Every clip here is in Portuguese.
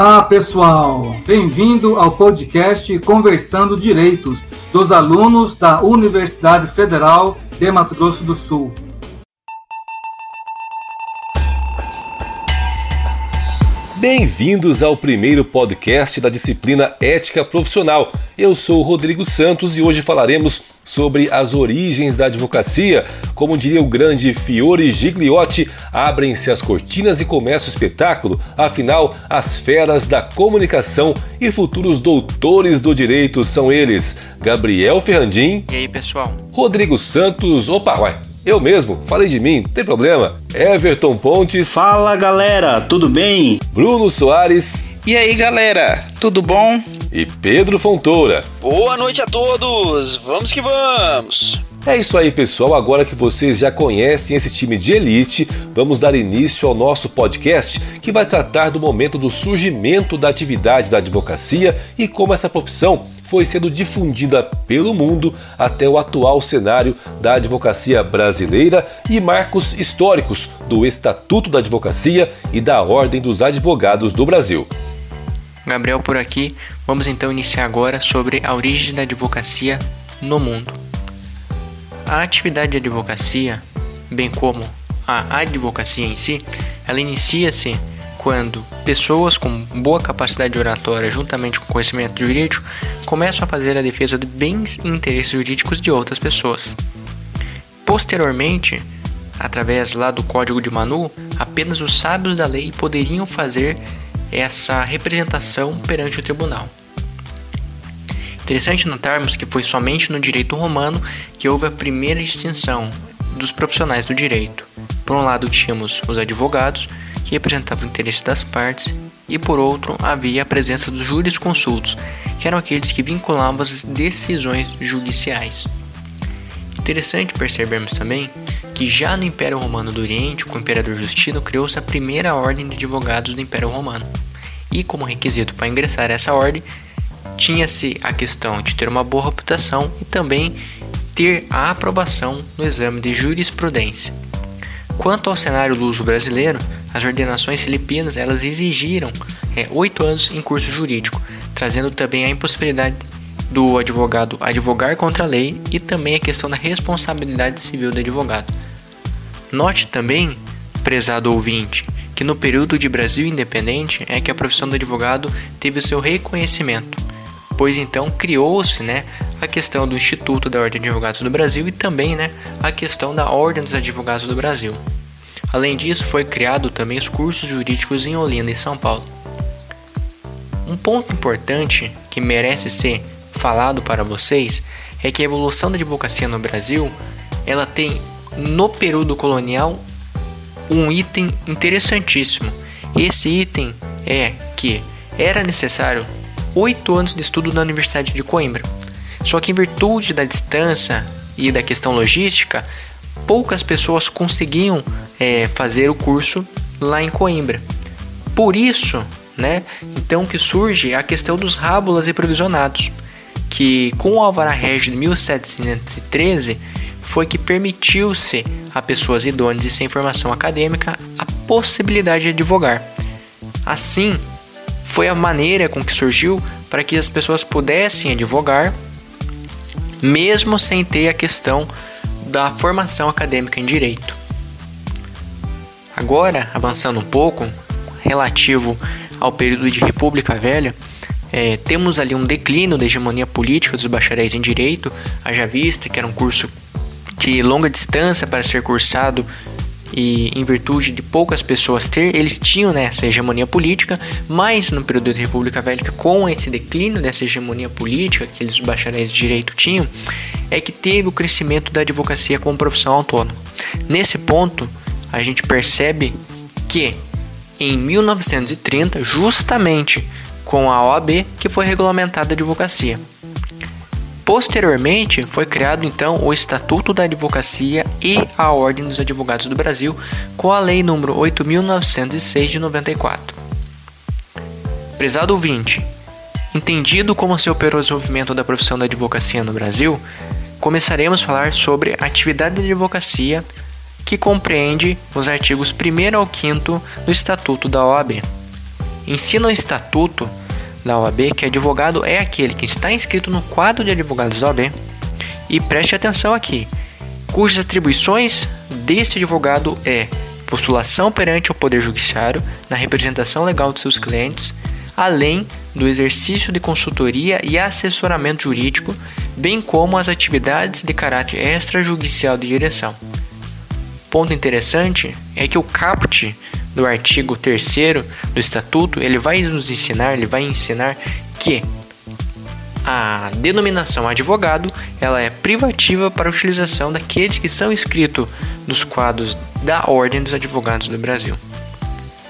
Olá, pessoal! Bem-vindo ao podcast Conversando Direitos dos alunos da Universidade Federal de Mato Grosso do Sul. Bem-vindos ao primeiro podcast da disciplina Ética Profissional. Eu sou Rodrigo Santos e hoje falaremos sobre as origens da advocacia. Como diria o grande Fiore Gigliotti, abrem-se as cortinas e começa o espetáculo. Afinal, as feras da comunicação e futuros doutores do direito são eles: Gabriel Ferrandim. E aí, pessoal? Rodrigo Santos. Opa, uai. Eu mesmo, falei de mim, não tem problema. Everton Pontes. Fala galera, tudo bem? Bruno Soares. E aí galera, tudo bom? E Pedro Fontoura. Boa noite a todos, vamos que vamos! É isso aí, pessoal. Agora que vocês já conhecem esse time de elite, vamos dar início ao nosso podcast que vai tratar do momento do surgimento da atividade da advocacia e como essa profissão foi sendo difundida pelo mundo até o atual cenário da advocacia brasileira e marcos históricos do Estatuto da Advocacia e da Ordem dos Advogados do Brasil. Gabriel por aqui. Vamos então iniciar agora sobre a origem da advocacia no mundo. A atividade de advocacia, bem como a advocacia em si, ela inicia-se quando pessoas com boa capacidade oratória, juntamente com conhecimento jurídico, começam a fazer a defesa de bens e interesses jurídicos de outras pessoas. Posteriormente, através lá do Código de Manu, apenas os sábios da lei poderiam fazer essa representação perante o tribunal. Interessante notarmos que foi somente no direito romano que houve a primeira distinção dos profissionais do direito. Por um lado, tínhamos os advogados, que representavam o interesse das partes, e por outro, havia a presença dos jurisconsultos, que eram aqueles que vinculavam as decisões judiciais. Interessante percebermos também que já no Império Romano do Oriente, com o imperador Justino, criou-se a primeira ordem de advogados do Império Romano. E como requisito para ingressar essa ordem, tinha-se a questão de ter uma boa reputação e também ter a aprovação no exame de jurisprudência. Quanto ao cenário luso brasileiro, as ordenações filipinas elas exigiram é, oito é, anos em curso jurídico, trazendo também a impossibilidade do advogado advogar contra a lei e também a questão da responsabilidade civil do advogado. Note também, prezado ouvinte, que no período de Brasil independente é que a profissão do advogado teve seu reconhecimento depois então criou-se né, a questão do Instituto da Ordem de Advogados do Brasil e também né, a questão da Ordem dos Advogados do Brasil. Além disso, foi criado também os cursos jurídicos em Olinda e São Paulo. Um ponto importante que merece ser falado para vocês é que a evolução da advocacia no Brasil, ela tem no período colonial um item interessantíssimo. Esse item é que era necessário oito anos de estudo na Universidade de Coimbra. Só que, em virtude da distância e da questão logística, poucas pessoas conseguiam é, fazer o curso lá em Coimbra. Por isso, né, então que surge a questão dos rábulas e provisionados, que com o Alvará Regis de 1713 foi que permitiu-se a pessoas idôneas e sem formação acadêmica a possibilidade de advogar. Assim, foi a maneira com que surgiu para que as pessoas pudessem advogar, mesmo sem ter a questão da formação acadêmica em direito. Agora, avançando um pouco, relativo ao período de República Velha, é, temos ali um declínio da hegemonia política dos bacharéis em direito, haja vista que era um curso de longa distância para ser cursado e em virtude de poucas pessoas ter, eles tinham né, essa hegemonia política, mas no período da República Velha, com esse declínio dessa hegemonia política que eles, bacharéis de direito tinham, é que teve o crescimento da advocacia como profissão autônoma. Nesse ponto, a gente percebe que em 1930, justamente com a OAB, que foi regulamentada a advocacia. Posteriormente, foi criado então o Estatuto da Advocacia e a Ordem dos Advogados do Brasil, com a Lei nº 8.906 de 94. Prezado ouvinte, entendido como se operou o desenvolvimento da profissão da advocacia no Brasil, começaremos a falar sobre a atividade da advocacia, que compreende os artigos 1 ao 5 do Estatuto da OAB. ensina o estatuto da OAB que advogado é aquele que está inscrito no quadro de advogados da OAB. E preste atenção aqui, cujas atribuições deste advogado é postulação perante o Poder Judiciário na representação legal de seus clientes, além do exercício de consultoria e assessoramento jurídico, bem como as atividades de caráter extrajudicial de direção. Ponto interessante é que o caput do artigo 3 do Estatuto, ele vai nos ensinar, ele vai ensinar que a denominação advogado ela é privativa para a utilização daqueles que são inscritos nos quadros da Ordem dos Advogados do Brasil.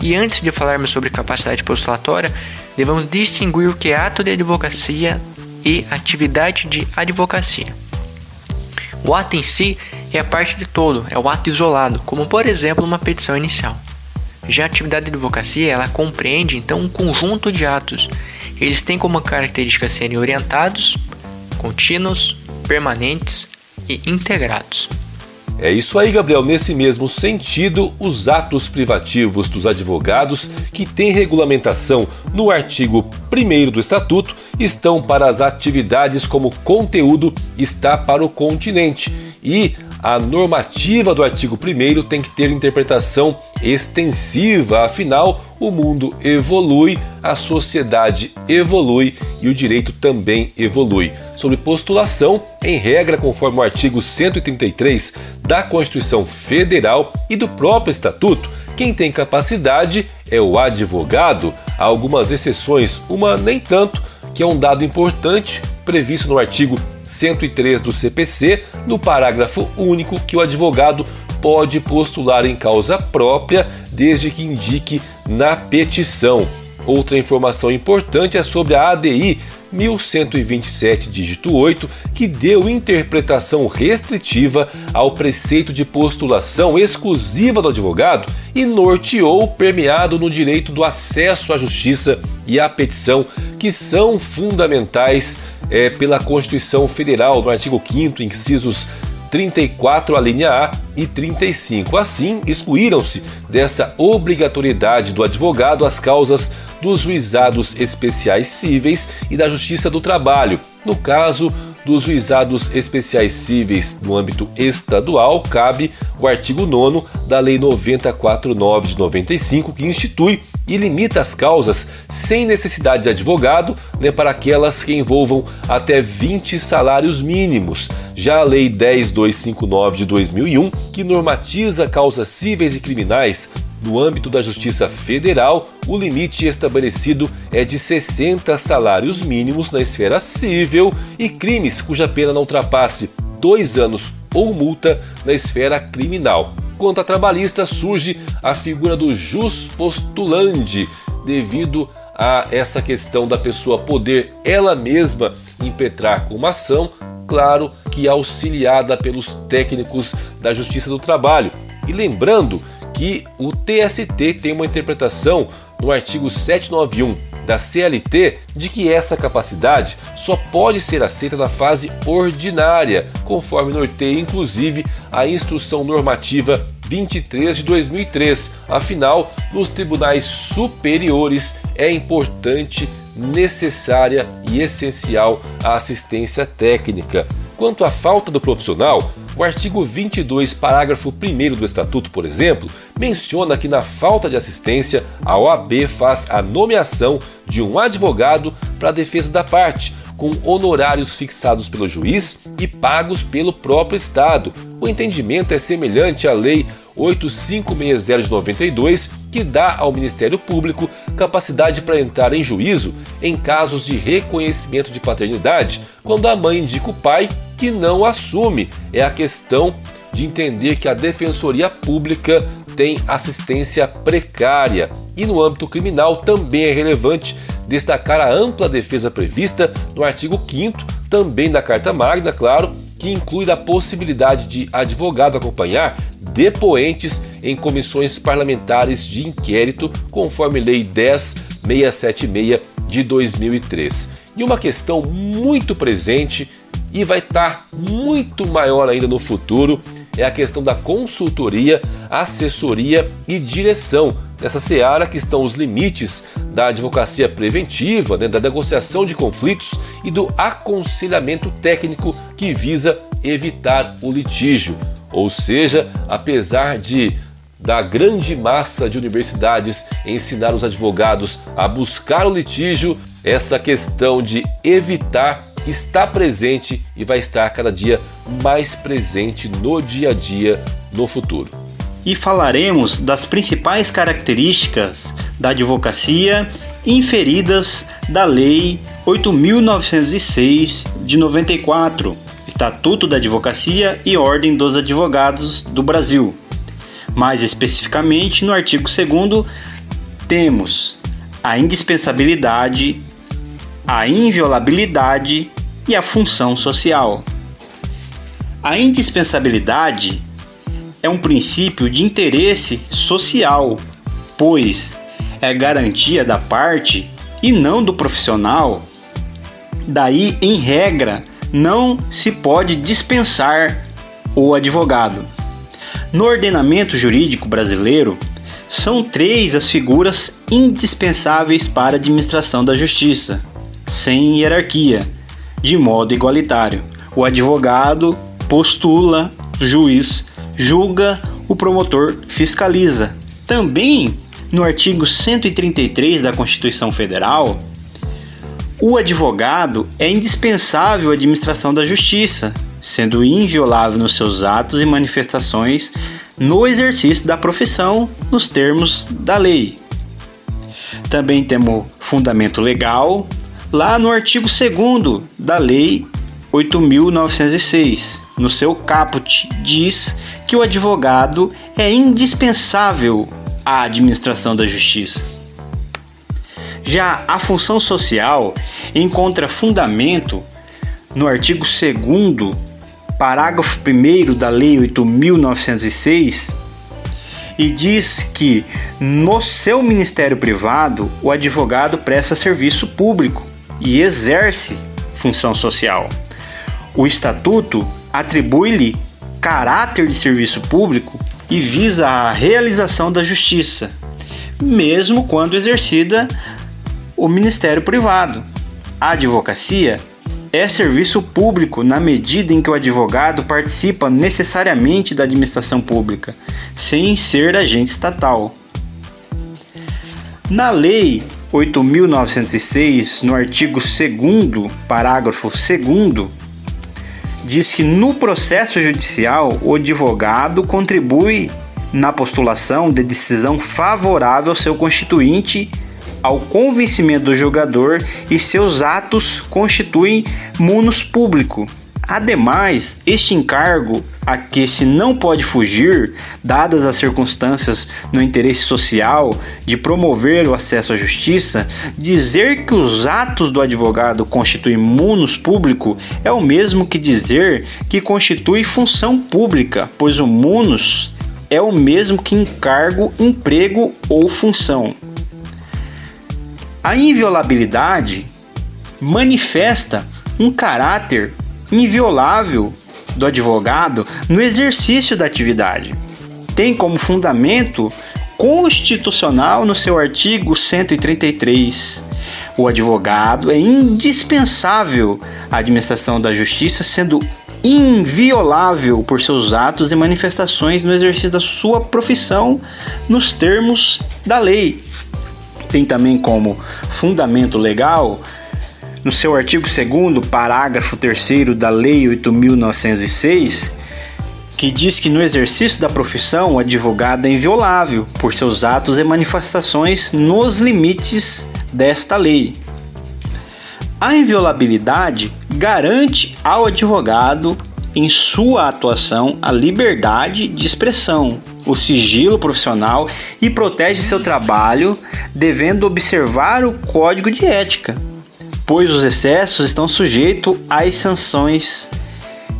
E antes de falarmos sobre capacidade postulatória, devemos distinguir o que é ato de advocacia e atividade de advocacia. O ato em si é a parte de todo, é o ato isolado, como por exemplo uma petição inicial. Já a atividade de advocacia, ela compreende então um conjunto de atos. Eles têm como característica serem orientados, contínuos, permanentes e integrados. É isso aí, Gabriel. Nesse mesmo sentido, os atos privativos dos advogados, que têm regulamentação no artigo 1 do Estatuto, estão para as atividades como conteúdo está para o continente e a normativa do artigo 1 tem que ter interpretação extensiva, afinal, o mundo evolui, a sociedade evolui e o direito também evolui. Sobre postulação, em regra, conforme o artigo 133 da Constituição Federal e do próprio Estatuto, quem tem capacidade é o advogado. Há algumas exceções, uma nem tanto, que é um dado importante previsto no artigo 103 do CPC, no parágrafo único que o advogado pode postular em causa própria, desde que indique na petição. Outra informação importante é sobre a ADI 1127, dígito 8, que deu interpretação restritiva ao preceito de postulação exclusiva do advogado e norteou permeado no direito do acesso à justiça e à petição, que são fundamentais é, pela Constituição Federal, no artigo 5, incisos 34, a linha A e 35. Assim, excluíram-se dessa obrigatoriedade do advogado as causas dos juizados especiais cíveis e da Justiça do Trabalho. No caso dos juizados especiais cíveis no âmbito estadual, cabe o artigo 9 da Lei 949 de 95, que institui e limita as causas sem necessidade de advogado né, para aquelas que envolvam até 20 salários mínimos. Já a Lei 10259 de 2001, que normatiza causas cíveis e criminais no âmbito da Justiça Federal, o limite estabelecido é de 60 salários mínimos na esfera civil e crimes cuja pena não ultrapasse dois anos ou multa na esfera criminal. Quanto a trabalhista, surge a figura do jus postulandi, devido a essa questão da pessoa poder ela mesma impetrar com uma ação, claro que auxiliada pelos técnicos da Justiça do Trabalho. E lembrando que o TST tem uma interpretação no artigo 791 da CLT de que essa capacidade só pode ser aceita na fase ordinária, conforme norteia inclusive a Instrução Normativa 23 de 2003. Afinal, nos tribunais superiores é importante, necessária e essencial a assistência técnica. Quanto à falta do profissional, o artigo 22, parágrafo 1 do Estatuto, por exemplo, menciona que na falta de assistência, a OAB faz a nomeação de um advogado para a defesa da parte, com honorários fixados pelo juiz e pagos pelo próprio Estado. O entendimento é semelhante à Lei 8560 de 92, que dá ao Ministério Público capacidade para entrar em juízo em casos de reconhecimento de paternidade, quando a mãe indica o pai que não assume. É a questão de entender que a Defensoria Pública tem assistência precária. E no âmbito criminal também é relevante destacar a ampla defesa prevista no artigo 5 também da Carta Magna, claro, que inclui a possibilidade de advogado acompanhar depoentes em comissões parlamentares de inquérito, conforme Lei 10676 de 2003. E uma questão muito presente e vai estar muito maior ainda no futuro é a questão da consultoria, assessoria e direção. Nessa seara que estão os limites da advocacia preventiva, né, da negociação de conflitos e do aconselhamento técnico que visa evitar o litígio. Ou seja, apesar de da grande massa de universidades ensinar os advogados a buscar o litígio, essa questão de evitar está presente e vai estar cada dia mais presente no dia a dia no futuro. E falaremos das principais características da advocacia inferidas da Lei 8906 de 94, Estatuto da Advocacia e Ordem dos Advogados do Brasil. Mais especificamente, no artigo 2 temos a indispensabilidade, a inviolabilidade e a função social. A indispensabilidade é um princípio de interesse social, pois é garantia da parte e não do profissional. Daí, em regra, não se pode dispensar o advogado. No ordenamento jurídico brasileiro, são três as figuras indispensáveis para a administração da justiça, sem hierarquia, de modo igualitário. O advogado postula, o juiz julga, o promotor fiscaliza. Também no artigo 133 da Constituição Federal, o advogado é indispensável à administração da justiça, sendo inviolável nos seus atos e manifestações no exercício da profissão nos termos da lei. Também temos fundamento legal lá no artigo 2 da Lei 8.906. No seu caput, diz que o advogado é indispensável à administração da justiça. Já a função social encontra fundamento no artigo 2 parágrafo 1 da Lei 8.906 e diz que no seu ministério privado o advogado presta serviço público e exerce função social. O estatuto atribui-lhe caráter de serviço público e visa a realização da justiça, mesmo quando exercida o ministério privado. A advocacia é serviço público na medida em que o advogado participa necessariamente da administração pública, sem ser agente estatal. Na lei 8.906, no artigo 2, parágrafo 2, diz que no processo judicial o advogado contribui na postulação de decisão favorável ao seu constituinte ao convencimento do jogador e seus atos constituem munus público, Ademais, este encargo a que se não pode fugir, dadas as circunstâncias no interesse social de promover o acesso à justiça, dizer que os atos do advogado constituem munus público é o mesmo que dizer que constitui função pública, pois o munus é o mesmo que encargo, emprego ou função. A inviolabilidade manifesta um caráter inviolável do advogado no exercício da atividade. Tem como fundamento constitucional no seu artigo 133. O advogado é indispensável à administração da justiça, sendo inviolável por seus atos e manifestações no exercício da sua profissão nos termos da lei. Tem também como fundamento legal no seu artigo 2 parágrafo 3 da Lei 8.906, que diz que no exercício da profissão o advogado é inviolável por seus atos e manifestações nos limites desta lei. A inviolabilidade garante ao advogado em sua atuação a liberdade de expressão, o sigilo profissional e protege seu trabalho, devendo observar o código de ética, pois os excessos estão sujeitos às sanções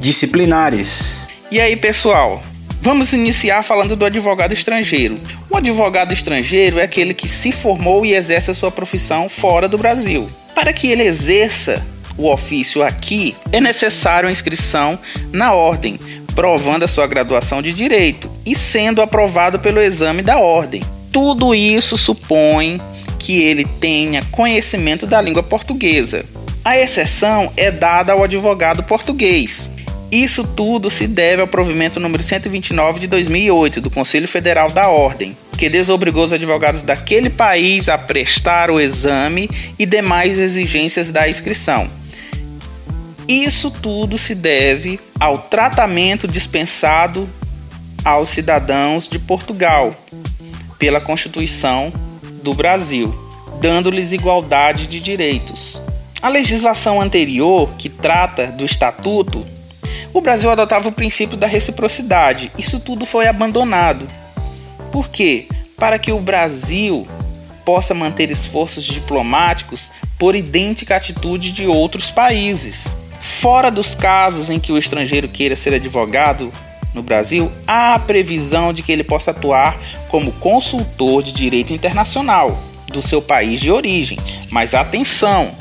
disciplinares. E aí, pessoal? Vamos iniciar falando do advogado estrangeiro. O advogado estrangeiro é aquele que se formou e exerce a sua profissão fora do Brasil. Para que ele exerça o ofício aqui, é necessário a inscrição na ordem, provando a sua graduação de direito e sendo aprovado pelo exame da ordem. Tudo isso supõe que ele tenha conhecimento da língua portuguesa. A exceção é dada ao advogado português. Isso tudo se deve ao provimento número 129 de 2008 do Conselho Federal da Ordem, que desobrigou os advogados daquele país a prestar o exame e demais exigências da inscrição. Isso tudo se deve ao tratamento dispensado aos cidadãos de Portugal pela Constituição do Brasil, dando-lhes igualdade de direitos. A legislação anterior, que trata do estatuto, o Brasil adotava o princípio da reciprocidade. Isso tudo foi abandonado. Por quê? Para que o Brasil possa manter esforços diplomáticos por idêntica atitude de outros países. Fora dos casos em que o estrangeiro queira ser advogado no Brasil, há a previsão de que ele possa atuar como consultor de direito internacional do seu país de origem. Mas atenção,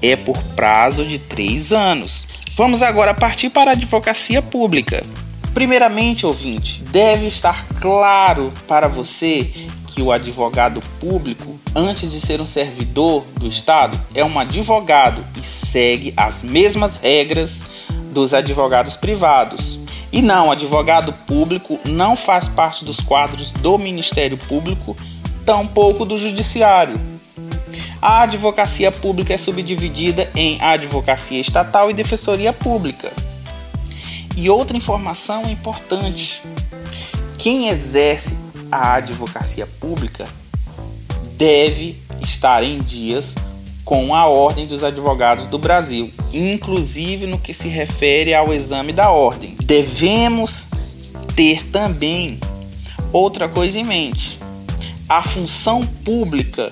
é por prazo de três anos. Vamos agora partir para a advocacia pública. Primeiramente, ouvinte, deve estar claro para você que o advogado público, antes de ser um servidor do Estado, é um advogado e segue as mesmas regras dos advogados privados. E não, advogado público não faz parte dos quadros do Ministério Público, tampouco do Judiciário. A advocacia pública é subdividida em advocacia estatal e defensoria pública. E outra informação importante: quem exerce a advocacia pública deve estar em dias com a Ordem dos Advogados do Brasil, inclusive no que se refere ao exame da ordem. Devemos ter também outra coisa em mente: a função pública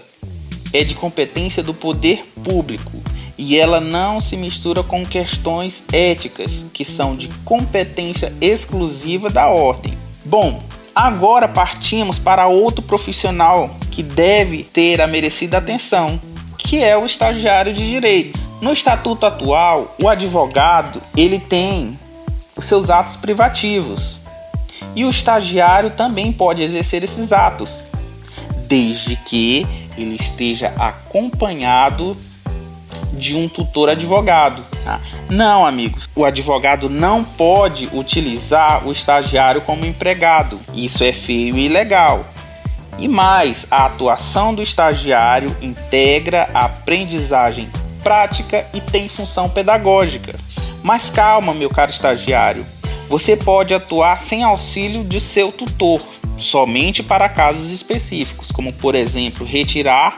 é de competência do poder público e ela não se mistura com questões éticas que são de competência exclusiva da ordem. Bom, agora partimos para outro profissional que deve ter a merecida atenção, que é o estagiário de direito. No estatuto atual, o advogado ele tem os seus atos privativos e o estagiário também pode exercer esses atos, desde que ele esteja acompanhado de um tutor advogado. Tá? Não, amigos, o advogado não pode utilizar o estagiário como empregado. Isso é feio e ilegal. E mais, a atuação do estagiário integra a aprendizagem prática e tem função pedagógica. Mas calma, meu caro estagiário, você pode atuar sem auxílio de seu tutor somente para casos específicos, como por exemplo retirar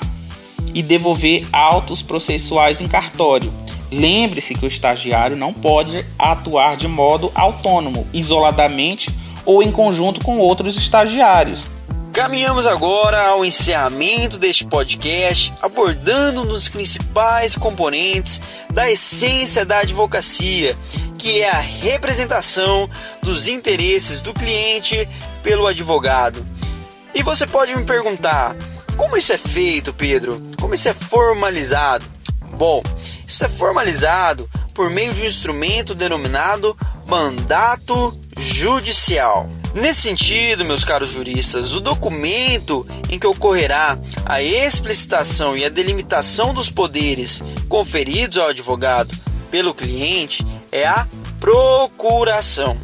e devolver autos processuais em cartório. Lembre-se que o estagiário não pode atuar de modo autônomo, isoladamente ou em conjunto com outros estagiários. Caminhamos agora ao encerramento deste podcast, abordando um dos principais componentes da essência da advocacia, que é a representação dos interesses do cliente pelo advogado. E você pode me perguntar: como isso é feito, Pedro? Como isso é formalizado? Bom, isso é formalizado por meio de um instrumento denominado mandato judicial. Nesse sentido, meus caros juristas, o documento em que ocorrerá a explicitação e a delimitação dos poderes conferidos ao advogado pelo cliente é a procuração.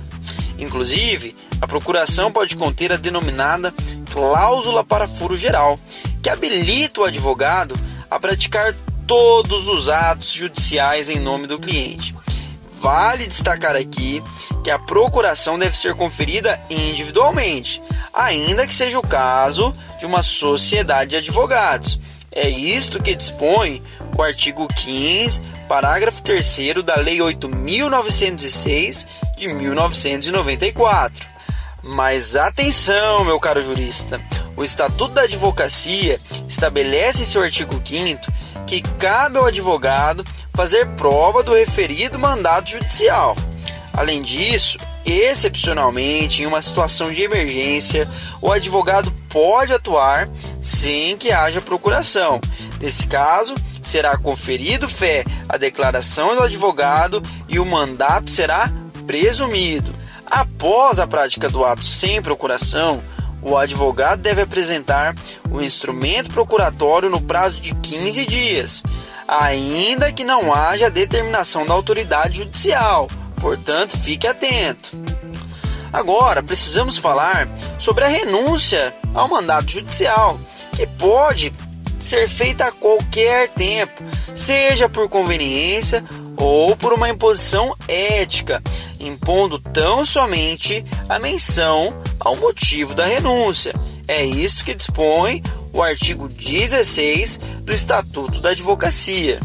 Inclusive, a procuração pode conter a denominada cláusula para furo geral, que habilita o advogado a praticar todos os atos judiciais em nome do cliente. Vale destacar aqui que a procuração deve ser conferida individualmente, ainda que seja o caso de uma sociedade de advogados. É isto que dispõe o artigo 15, parágrafo 3 da Lei 8.906 de 1994. Mas atenção, meu caro jurista, o Estatuto da Advocacia estabelece em seu artigo 5 que cabe ao advogado fazer prova do referido mandato judicial. Além disso, excepcionalmente, em uma situação de emergência, o advogado pode atuar sem que haja procuração. Nesse caso, será conferido fé à declaração do advogado e o mandato será presumido. Após a prática do ato sem procuração, o advogado deve apresentar o instrumento procuratório no prazo de 15 dias, ainda que não haja determinação da autoridade judicial. Portanto, fique atento. Agora, precisamos falar sobre a renúncia ao mandato judicial, que pode ser feita a qualquer tempo, seja por conveniência ou por uma imposição ética, impondo tão somente a menção ao motivo da renúncia. É isso que dispõe o artigo 16 do Estatuto da Advocacia.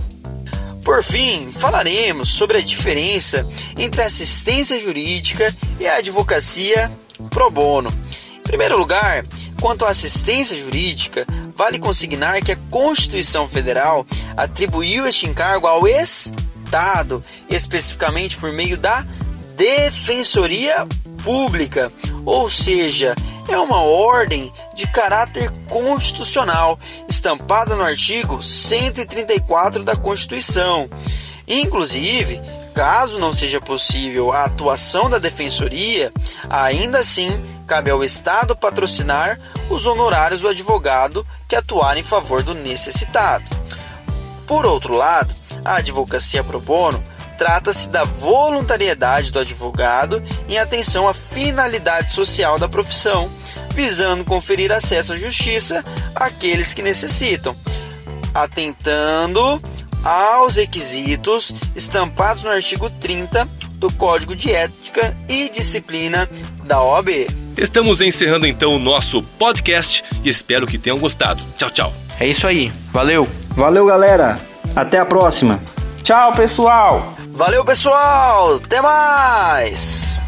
Por fim, falaremos sobre a diferença entre a assistência jurídica e a advocacia pro bono. Em primeiro lugar, quanto à assistência jurídica, vale consignar que a Constituição Federal atribuiu este encargo ao Estado, especificamente por meio da Defensoria Pública, ou seja, é uma ordem de caráter constitucional, estampada no artigo 134 da Constituição. Inclusive, caso não seja possível a atuação da defensoria, ainda assim cabe ao Estado patrocinar os honorários do advogado que atuar em favor do necessitado. Por outro lado, a advocacia pro bono trata-se da voluntariedade do advogado em atenção à finalidade social da profissão, visando conferir acesso à justiça àqueles que necessitam, atentando aos requisitos estampados no artigo 30 do Código de Ética e Disciplina da OAB. Estamos encerrando então o nosso podcast e espero que tenham gostado. Tchau, tchau. É isso aí. Valeu. Valeu, galera. Até a próxima. Tchau, pessoal. Valeu, pessoal! Até mais!